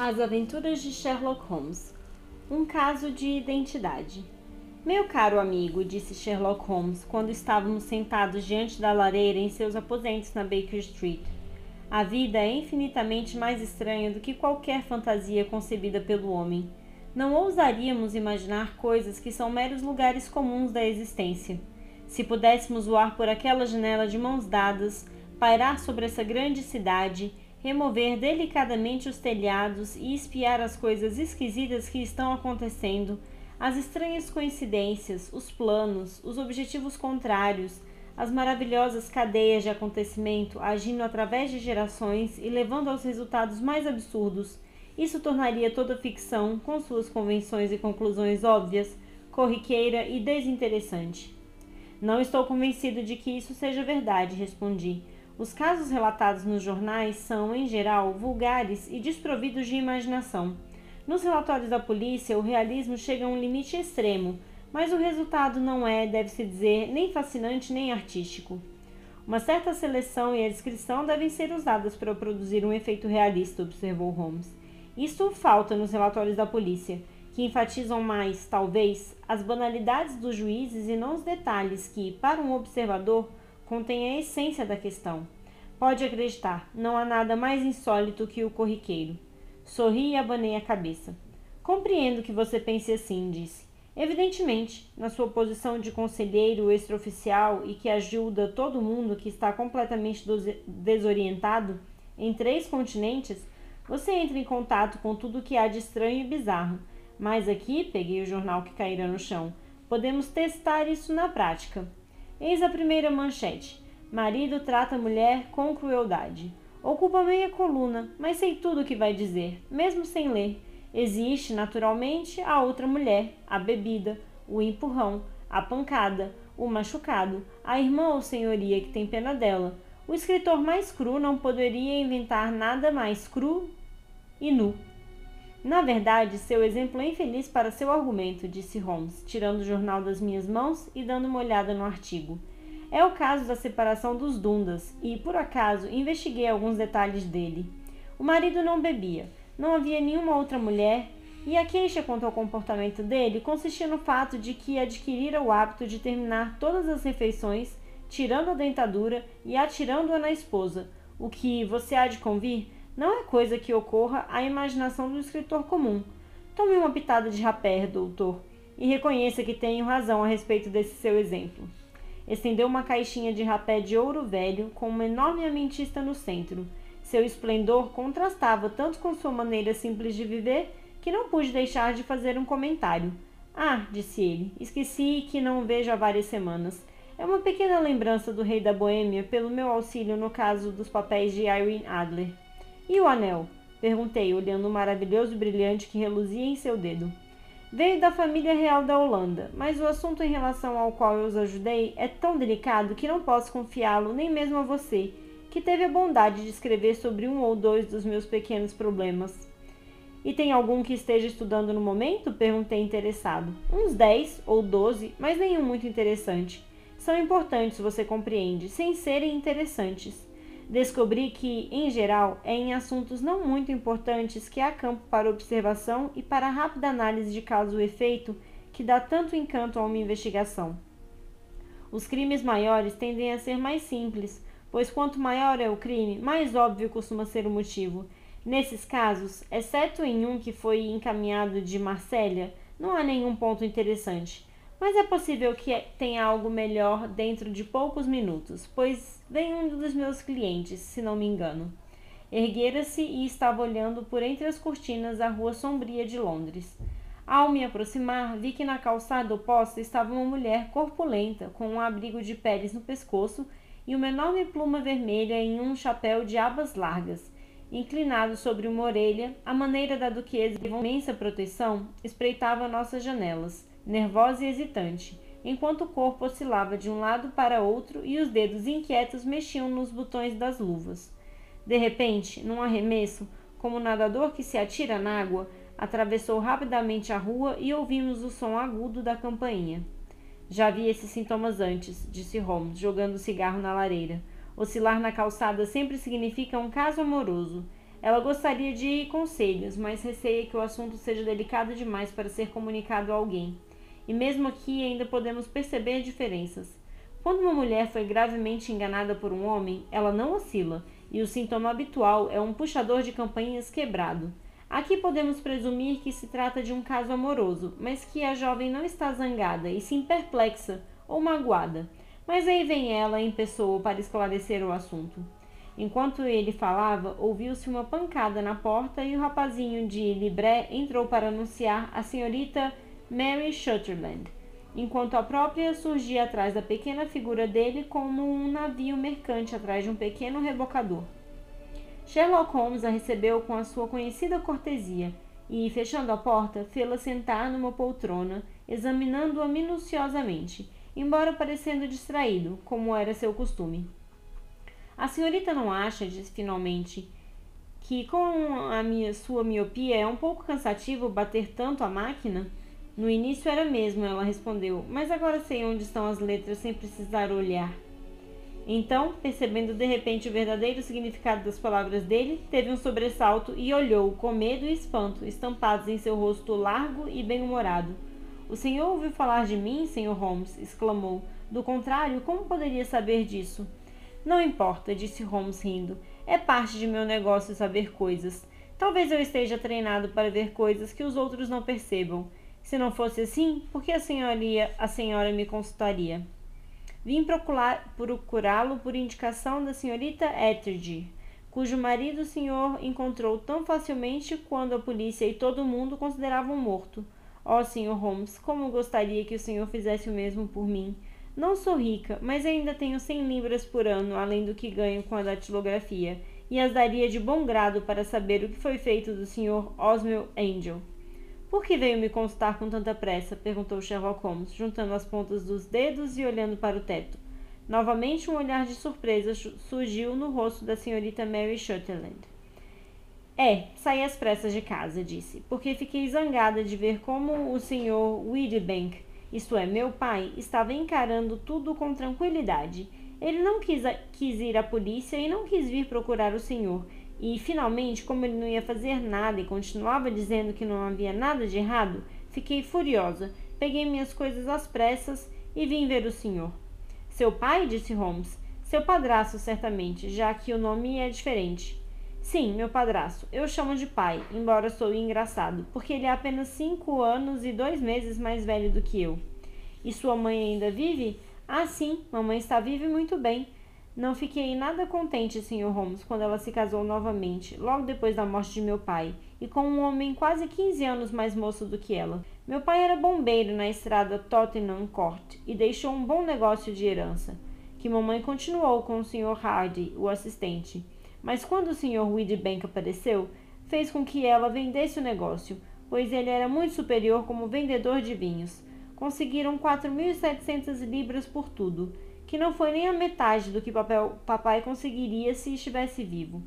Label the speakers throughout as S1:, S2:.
S1: As Aventuras de Sherlock Holmes Um caso de identidade. Meu caro amigo, disse Sherlock Holmes quando estávamos sentados diante da lareira em seus aposentos na Baker Street. A vida é infinitamente mais estranha do que qualquer fantasia concebida pelo homem. Não ousaríamos imaginar coisas que são meros lugares comuns da existência. Se pudéssemos voar por aquela janela de mãos dadas, pairar sobre essa grande cidade, remover delicadamente os telhados e espiar as coisas esquisitas que estão acontecendo, as estranhas coincidências, os planos, os objetivos contrários, as maravilhosas cadeias de acontecimento agindo através de gerações e levando aos resultados mais absurdos. Isso tornaria toda ficção, com suas convenções e conclusões óbvias, corriqueira e desinteressante. Não estou convencido de que isso seja verdade, respondi. Os casos relatados nos jornais são, em geral, vulgares e desprovidos de imaginação. Nos relatórios da polícia, o realismo chega a um limite extremo, mas o resultado não é, deve-se dizer, nem fascinante nem artístico. Uma certa seleção e a descrição devem ser usadas para produzir um efeito realista, observou Holmes. Isto falta nos relatórios da polícia, que enfatizam mais, talvez, as banalidades dos juízes e não os detalhes que, para um observador, contém a essência da questão. Pode acreditar, não há nada mais insólito que o corriqueiro. Sorri e abanei a cabeça. Compreendo que você pense assim, disse. Evidentemente, na sua posição de conselheiro extraoficial e que ajuda todo mundo que está completamente desorientado em três continentes, você entra em contato com tudo o que há de estranho e bizarro. Mas aqui, peguei o jornal que caíra no chão, podemos testar isso na prática. Eis a primeira manchete. Marido trata mulher com crueldade. Ocupa meia coluna, mas sei tudo o que vai dizer, mesmo sem ler. Existe, naturalmente, a outra mulher, a bebida, o empurrão, a pancada, o machucado, a irmã ou senhoria que tem pena dela. O escritor mais cru não poderia inventar nada mais cru e nu. Na verdade, seu exemplo é infeliz para seu argumento, disse Holmes, tirando o jornal das minhas mãos e dando uma olhada no artigo. É o caso da separação dos Dundas e, por acaso, investiguei alguns detalhes dele. O marido não bebia, não havia nenhuma outra mulher, e a queixa quanto ao comportamento dele consistia no fato de que adquirira o hábito de terminar todas as refeições, tirando a dentadura e atirando-a na esposa, o que, você há de convir, não é coisa que ocorra à imaginação do escritor comum. Tome uma pitada de rapé, doutor, e reconheça que tenho razão a respeito desse seu exemplo. Estendeu uma caixinha de rapé de ouro velho com uma enorme ametista no centro. Seu esplendor contrastava tanto com sua maneira simples de viver que não pude deixar de fazer um comentário. Ah, disse ele, esqueci que não o vejo há várias semanas. É uma pequena lembrança do rei da Boêmia pelo meu auxílio no caso dos papéis de Irene Adler. E o anel? Perguntei, olhando o maravilhoso brilhante que reluzia em seu dedo. Veio da família real da Holanda, mas o assunto em relação ao qual eu os ajudei é tão delicado que não posso confiá-lo nem mesmo a você, que teve a bondade de escrever sobre um ou dois dos meus pequenos problemas. E tem algum que esteja estudando no momento? Perguntei interessado. Uns dez ou doze, mas nenhum muito interessante. São importantes, você compreende, sem serem interessantes. Descobri que, em geral, é em assuntos não muito importantes que há campo para observação e para rápida análise de causa e efeito que dá tanto encanto a uma investigação. Os crimes maiores tendem a ser mais simples, pois quanto maior é o crime, mais óbvio costuma ser o motivo. Nesses casos, exceto em um que foi encaminhado de Marsella, não há nenhum ponto interessante. Mas é possível que tenha algo melhor dentro de poucos minutos, pois vem um dos meus clientes, se não me engano. Erguera-se e estava olhando por entre as cortinas a rua sombria de Londres. Ao me aproximar, vi que na calçada oposta estava uma mulher corpulenta, com um abrigo de peles no pescoço e uma enorme pluma vermelha em um chapéu de abas largas. Inclinado sobre uma orelha, a maneira da duquesa de imensa proteção espreitava nossas janelas nervosa e hesitante, enquanto o corpo oscilava de um lado para outro e os dedos inquietos mexiam nos botões das luvas. De repente, num arremesso, como um nadador que se atira na água, atravessou rapidamente a rua e ouvimos o som agudo da campainha. Já vi esses sintomas antes, disse Holmes, jogando o cigarro na lareira. Oscilar na calçada sempre significa um caso amoroso. Ela gostaria de conselhos, mas receia que o assunto seja delicado demais para ser comunicado a alguém. E mesmo aqui ainda podemos perceber diferenças. Quando uma mulher foi gravemente enganada por um homem, ela não oscila, e o sintoma habitual é um puxador de campainhas quebrado. Aqui podemos presumir que se trata de um caso amoroso, mas que a jovem não está zangada e sim perplexa ou magoada. Mas aí vem ela em pessoa para esclarecer o assunto. Enquanto ele falava, ouviu-se uma pancada na porta e o rapazinho de libré entrou para anunciar a senhorita Mary Shutterland, enquanto a própria surgia atrás da pequena figura dele como um navio mercante atrás de um pequeno rebocador. Sherlock Holmes a recebeu com a sua conhecida cortesia e, fechando a porta, fê-la sentar numa poltrona, examinando-a minuciosamente embora parecendo distraído, como era seu costume. A senhorita não acha, disse finalmente, que com a minha, sua miopia é um pouco cansativo bater tanto a máquina? No início era mesmo, ela respondeu, mas agora sei onde estão as letras sem precisar olhar. Então, percebendo de repente o verdadeiro significado das palavras dele, teve um sobressalto e olhou, com medo e espanto, estampados em seu rosto largo e bem-humorado. O senhor ouviu falar de mim, Sr. Holmes? exclamou. Do contrário, como poderia saber disso? Não importa, disse Holmes rindo. É parte de meu negócio saber coisas. Talvez eu esteja treinado para ver coisas que os outros não percebam. Se não fosse assim, por que a, senhoria, a senhora me consultaria? Vim procurá-lo por indicação da senhorita Ethergy, cujo marido o senhor encontrou tão facilmente quando a polícia e todo mundo consideravam morto. Ó, oh, Sr. Holmes, como gostaria que o senhor fizesse o mesmo por mim. Não sou rica, mas ainda tenho cem libras por ano, além do que ganho com a datilografia, e as daria de bom grado para saber o que foi feito do Sr. Osmel Angel. Por que veio me consultar com tanta pressa? perguntou Sherlock Holmes, juntando as pontas dos dedos e olhando para o teto. Novamente um olhar de surpresa surgiu no rosto da senhorita Mary Shutterland. É, saí às pressas de casa, disse, porque fiquei zangada de ver como o senhor Widbank, isto é, meu pai, estava encarando tudo com tranquilidade. Ele não quis, quis ir à polícia e não quis vir procurar o senhor. E, finalmente, como ele não ia fazer nada e continuava dizendo que não havia nada de errado, fiquei furiosa. Peguei minhas coisas às pressas e vim ver o senhor. Seu pai? disse Holmes. Seu padrasto, certamente, já que o nome é diferente. Sim, meu padrasto. Eu chamo de pai, embora sou engraçado, porque ele é apenas cinco anos e dois meses mais velho do que eu. E sua mãe ainda vive? Ah, sim, mamãe está viva e muito bem. Não fiquei nada contente, Sr. Holmes, quando ela se casou novamente, logo depois da morte de meu pai, e com um homem quase 15 anos mais moço do que ela. Meu pai era bombeiro na estrada Tottenham Court e deixou um bom negócio de herança, que mamãe continuou com o Sr. Hardy, o assistente. Mas quando o Sr. Widbank apareceu, fez com que ela vendesse o negócio, pois ele era muito superior como vendedor de vinhos. Conseguiram 4.700 libras por tudo, que não foi nem a metade do que papai conseguiria se estivesse vivo.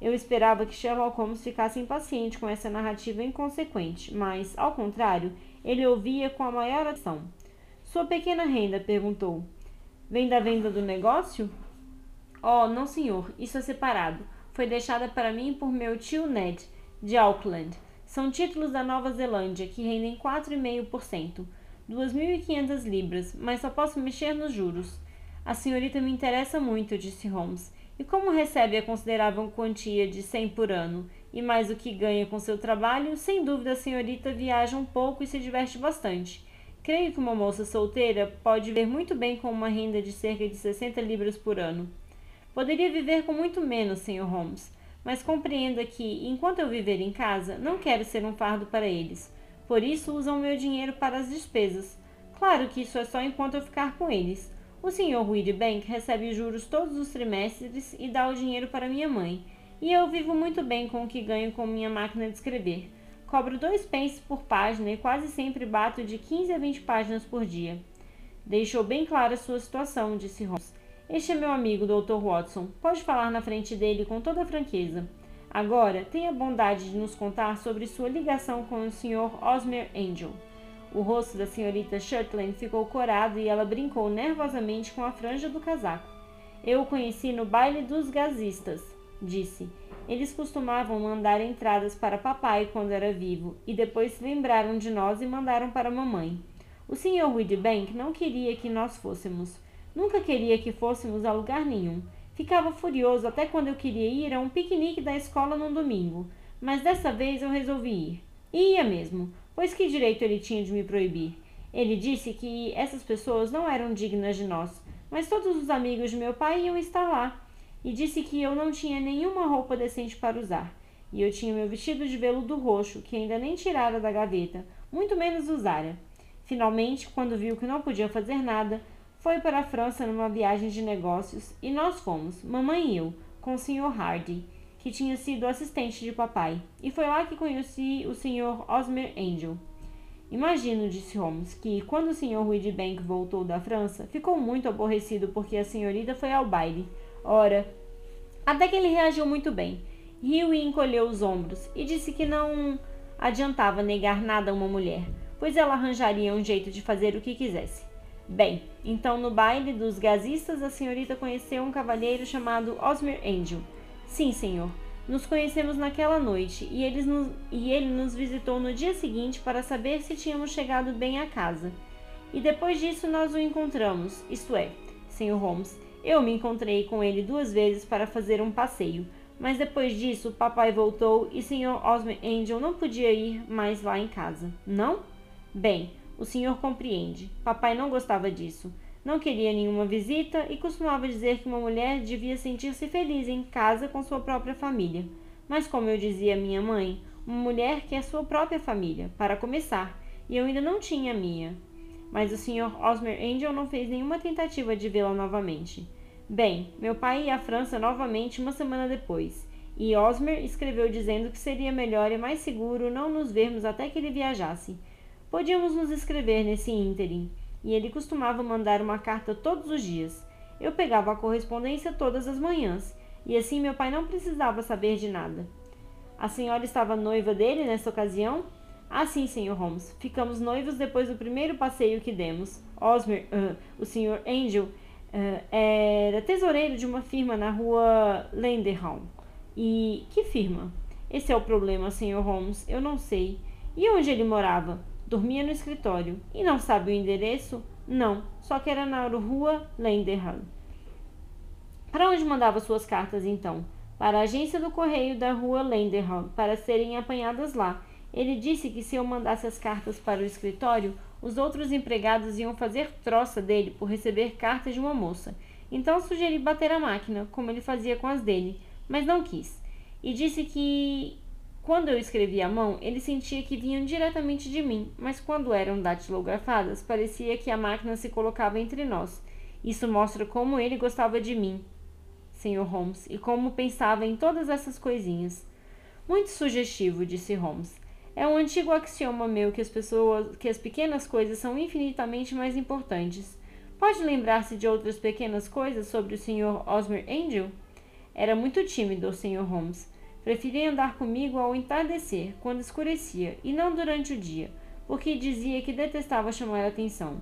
S1: Eu esperava que Sherlock Holmes ficasse impaciente com essa narrativa inconsequente, mas, ao contrário, ele ouvia com a maior atenção. Sua pequena renda? perguntou. Vem da venda do negócio? Oh, não, senhor, isso é separado. Foi deixada para mim por meu tio Ned, de Auckland. São títulos da Nova Zelândia, que rendem 4,5%, 2.500 libras, mas só posso mexer nos juros. A senhorita me interessa muito, disse Holmes. E como recebe a considerável quantia de 100 por ano, e mais o que ganha com seu trabalho, sem dúvida a senhorita viaja um pouco e se diverte bastante. Creio que uma moça solteira pode ver muito bem com uma renda de cerca de 60 libras por ano. Poderia viver com muito menos, Sr. Holmes, mas compreenda que, enquanto eu viver em casa, não quero ser um fardo para eles. Por isso, usam meu dinheiro para as despesas. Claro que isso é só enquanto eu ficar com eles. O Sr. Bank recebe juros todos os trimestres e dá o dinheiro para minha mãe. E eu vivo muito bem com o que ganho com minha máquina de escrever. Cobro dois pence por página e quase sempre bato de 15 a 20 páginas por dia. Deixou bem clara a sua situação, disse Holmes. Este é meu amigo, Dr. Watson. Pode falar na frente dele com toda franqueza. Agora, tenha bondade de nos contar sobre sua ligação com o Sr. Osmer Angel. O rosto da senhorita Shirtland ficou corado e ela brincou nervosamente com a franja do casaco. Eu o conheci no baile dos gazistas, disse. Eles costumavam mandar entradas para papai quando era vivo e depois se lembraram de nós e mandaram para mamãe. O Sr. Widbank não queria que nós fôssemos. Nunca queria que fôssemos a lugar nenhum. Ficava furioso até quando eu queria ir a um piquenique da escola num domingo, mas dessa vez eu resolvi ir. E ia mesmo, pois que direito ele tinha de me proibir? Ele disse que essas pessoas não eram dignas de nós, mas todos os amigos de meu pai iam estar lá. E disse que eu não tinha nenhuma roupa decente para usar. E eu tinha meu vestido de veludo roxo, que ainda nem tirara da gaveta, muito menos usara. Finalmente, quando viu que não podia fazer nada, foi para a França numa viagem de negócios e nós fomos, mamãe e eu, com o Sr. Hardy, que tinha sido assistente de papai, e foi lá que conheci o Sr. Osmer Angel. Imagino, disse Holmes, que quando o Sr. Widbank voltou da França, ficou muito aborrecido porque a senhorita foi ao baile. Ora, até que ele reagiu muito bem. Riu e encolheu os ombros e disse que não adiantava negar nada a uma mulher, pois ela arranjaria um jeito de fazer o que quisesse. Bem, então no baile dos gazistas a senhorita conheceu um cavalheiro chamado Osmer Angel. Sim, senhor. Nos conhecemos naquela noite e, eles nos, e ele nos visitou no dia seguinte para saber se tínhamos chegado bem à casa. E depois disso nós o encontramos, isto é, Sr. Holmes. Eu me encontrei com ele duas vezes para fazer um passeio, mas depois disso papai voltou e Sr. Osmond Angel não podia ir mais lá em casa. Não? Bem, o senhor compreende. Papai não gostava disso. Não queria nenhuma visita e costumava dizer que uma mulher devia sentir-se feliz em casa com sua própria família. Mas, como eu dizia à minha mãe, uma mulher quer sua própria família, para começar, e eu ainda não tinha a minha. Mas o Sr. Osmer Angel não fez nenhuma tentativa de vê-la novamente. Bem, meu pai ia à França novamente uma semana depois, e Osmer escreveu dizendo que seria melhor e mais seguro não nos vermos até que ele viajasse. Podíamos nos escrever nesse ínterim e ele costumava mandar uma carta todos os dias. Eu pegava a correspondência todas as manhãs, e assim meu pai não precisava saber de nada. A senhora estava noiva dele nessa ocasião? Ah, sim, Sr. Holmes. Ficamos noivos depois do primeiro passeio que demos. Osmer, uh, o Sr. Angel, uh, era tesoureiro de uma firma na rua Lenderholm. E que firma? Esse é o problema, Sr. Holmes. Eu não sei. E onde ele morava? Dormia no escritório. E não sabe o endereço? Não, só que era na rua Lenderham. Para onde mandava suas cartas, então? Para a agência do correio da rua Lenderham, para serem apanhadas lá. Ele disse que se eu mandasse as cartas para o escritório, os outros empregados iam fazer troça dele por receber cartas de uma moça. Então sugeri bater a máquina, como ele fazia com as dele, mas não quis. E disse que quando eu escrevia à mão, ele sentia que vinham diretamente de mim, mas quando eram datilografadas, parecia que a máquina se colocava entre nós. Isso mostra como ele gostava de mim, Sr. Holmes, e como pensava em todas essas coisinhas. Muito sugestivo, disse Holmes. É um antigo axioma meu que as pessoas, que as pequenas coisas são infinitamente mais importantes. Pode lembrar-se de outras pequenas coisas sobre o Sr. Osmer Angel? Era muito tímido, Sr. Holmes. Preferia andar comigo ao entardecer, quando escurecia, e não durante o dia, porque dizia que detestava chamar atenção.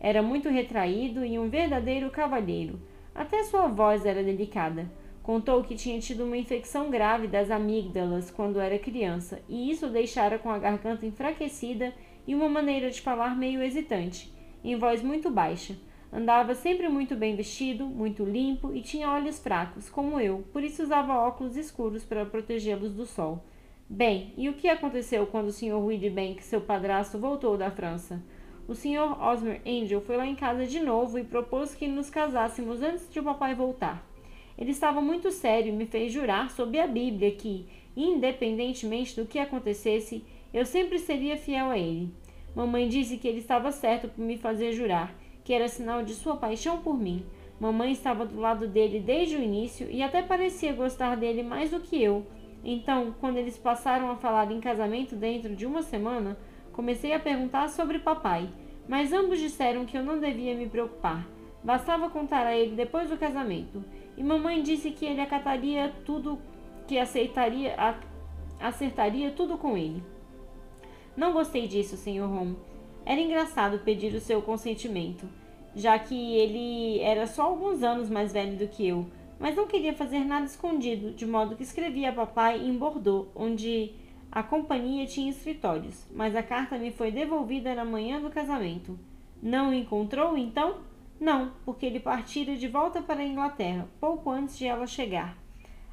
S1: Era muito retraído e um verdadeiro cavalheiro. Até sua voz era delicada. Contou que tinha tido uma infecção grave das amígdalas quando era criança, e isso o deixara com a garganta enfraquecida e uma maneira de falar meio hesitante, em voz muito baixa Andava sempre muito bem vestido, muito limpo e tinha olhos fracos, como eu, por isso usava óculos escuros para protegê-los do sol. Bem, e o que aconteceu quando o Sr. Widbank, seu padrasto, voltou da França? O Sr. Osmer Angel foi lá em casa de novo e propôs que nos casássemos antes de o papai voltar. Ele estava muito sério e me fez jurar sob a Bíblia que, independentemente do que acontecesse, eu sempre seria fiel a ele. Mamãe disse que ele estava certo por me fazer jurar que era sinal de sua paixão por mim. Mamãe estava do lado dele desde o início e até parecia gostar dele mais do que eu. Então, quando eles passaram a falar em casamento dentro de uma semana, comecei a perguntar sobre papai, mas ambos disseram que eu não devia me preocupar. Bastava contar a ele depois do casamento. E mamãe disse que ele acataria tudo, que aceitaria, acertaria tudo com ele. Não gostei disso, Sr. Home. Era engraçado pedir o seu consentimento já que ele era só alguns anos mais velho do que eu, mas não queria fazer nada escondido, de modo que escrevi a papai em Bordeaux, onde a companhia tinha escritórios, mas a carta me foi devolvida na manhã do casamento. Não o encontrou, então? Não, porque ele partira de volta para a Inglaterra, pouco antes de ela chegar.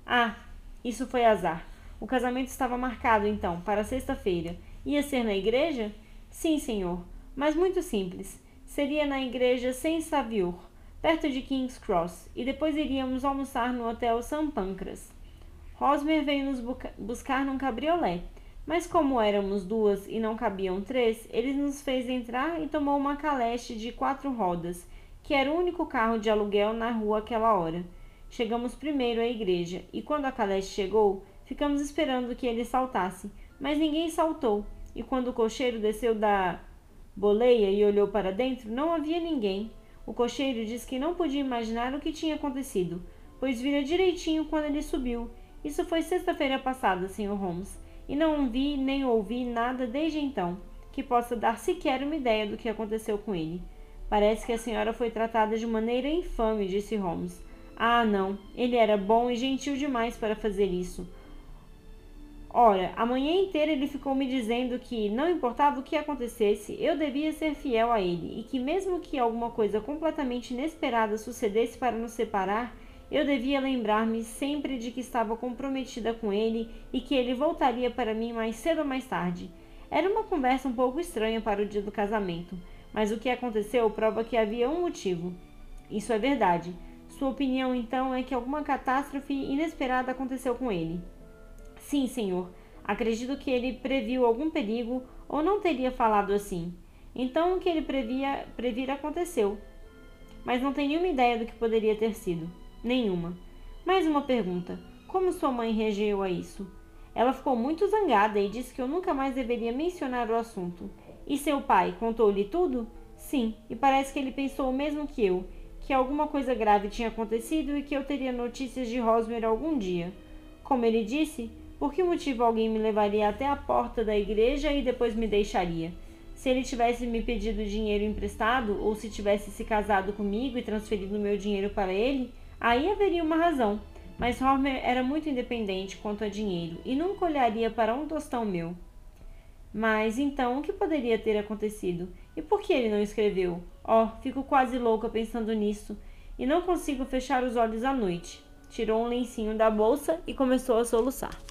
S1: Ah, isso foi azar. O casamento estava marcado, então, para sexta-feira. Ia ser na igreja? Sim, senhor, mas muito simples. Seria na igreja Saint Savior, perto de King's Cross, e depois iríamos almoçar no hotel St. Pancras. Rosmer veio nos buscar num cabriolé, mas como éramos duas e não cabiam três, ele nos fez entrar e tomou uma caleche de quatro rodas, que era o único carro de aluguel na rua aquela hora. Chegamos primeiro à igreja, e quando a caleche chegou, ficamos esperando que ele saltasse, mas ninguém saltou, e quando o cocheiro desceu da boleia e olhou para dentro, não havia ninguém. O cocheiro disse que não podia imaginar o que tinha acontecido, pois vira direitinho quando ele subiu isso foi sexta-feira passada, Sr. Holmes, e não vi nem ouvi nada desde então que possa dar sequer uma ideia do que aconteceu com ele. Parece que a senhora foi tratada de maneira infame, disse Holmes. Ah, não. Ele era bom e gentil demais para fazer isso. Ora, a manhã inteira ele ficou me dizendo que, não importava o que acontecesse, eu devia ser fiel a ele e que, mesmo que alguma coisa completamente inesperada sucedesse para nos separar, eu devia lembrar-me sempre de que estava comprometida com ele e que ele voltaria para mim mais cedo ou mais tarde. Era uma conversa um pouco estranha para o dia do casamento, mas o que aconteceu prova que havia um motivo. Isso é verdade. Sua opinião, então, é que alguma catástrofe inesperada aconteceu com ele. Sim, senhor. Acredito que ele previu algum perigo ou não teria falado assim. Então, o que ele previa, previra aconteceu. Mas não tenho nenhuma ideia do que poderia ter sido. Nenhuma. Mais uma pergunta: como sua mãe reagiu a isso? Ela ficou muito zangada e disse que eu nunca mais deveria mencionar o assunto. E seu pai contou-lhe tudo? Sim, e parece que ele pensou o mesmo que eu, que alguma coisa grave tinha acontecido e que eu teria notícias de Rosmer algum dia. Como ele disse, por que motivo alguém me levaria até a porta da igreja e depois me deixaria? Se ele tivesse me pedido dinheiro emprestado ou se tivesse se casado comigo e transferido meu dinheiro para ele, Aí haveria uma razão, mas Homer era muito independente quanto a dinheiro e nunca olharia para um tostão meu. Mas então o que poderia ter acontecido? E por que ele não escreveu? Oh, fico quase louca pensando nisso e não consigo fechar os olhos à noite. Tirou um lencinho da bolsa e começou a soluçar.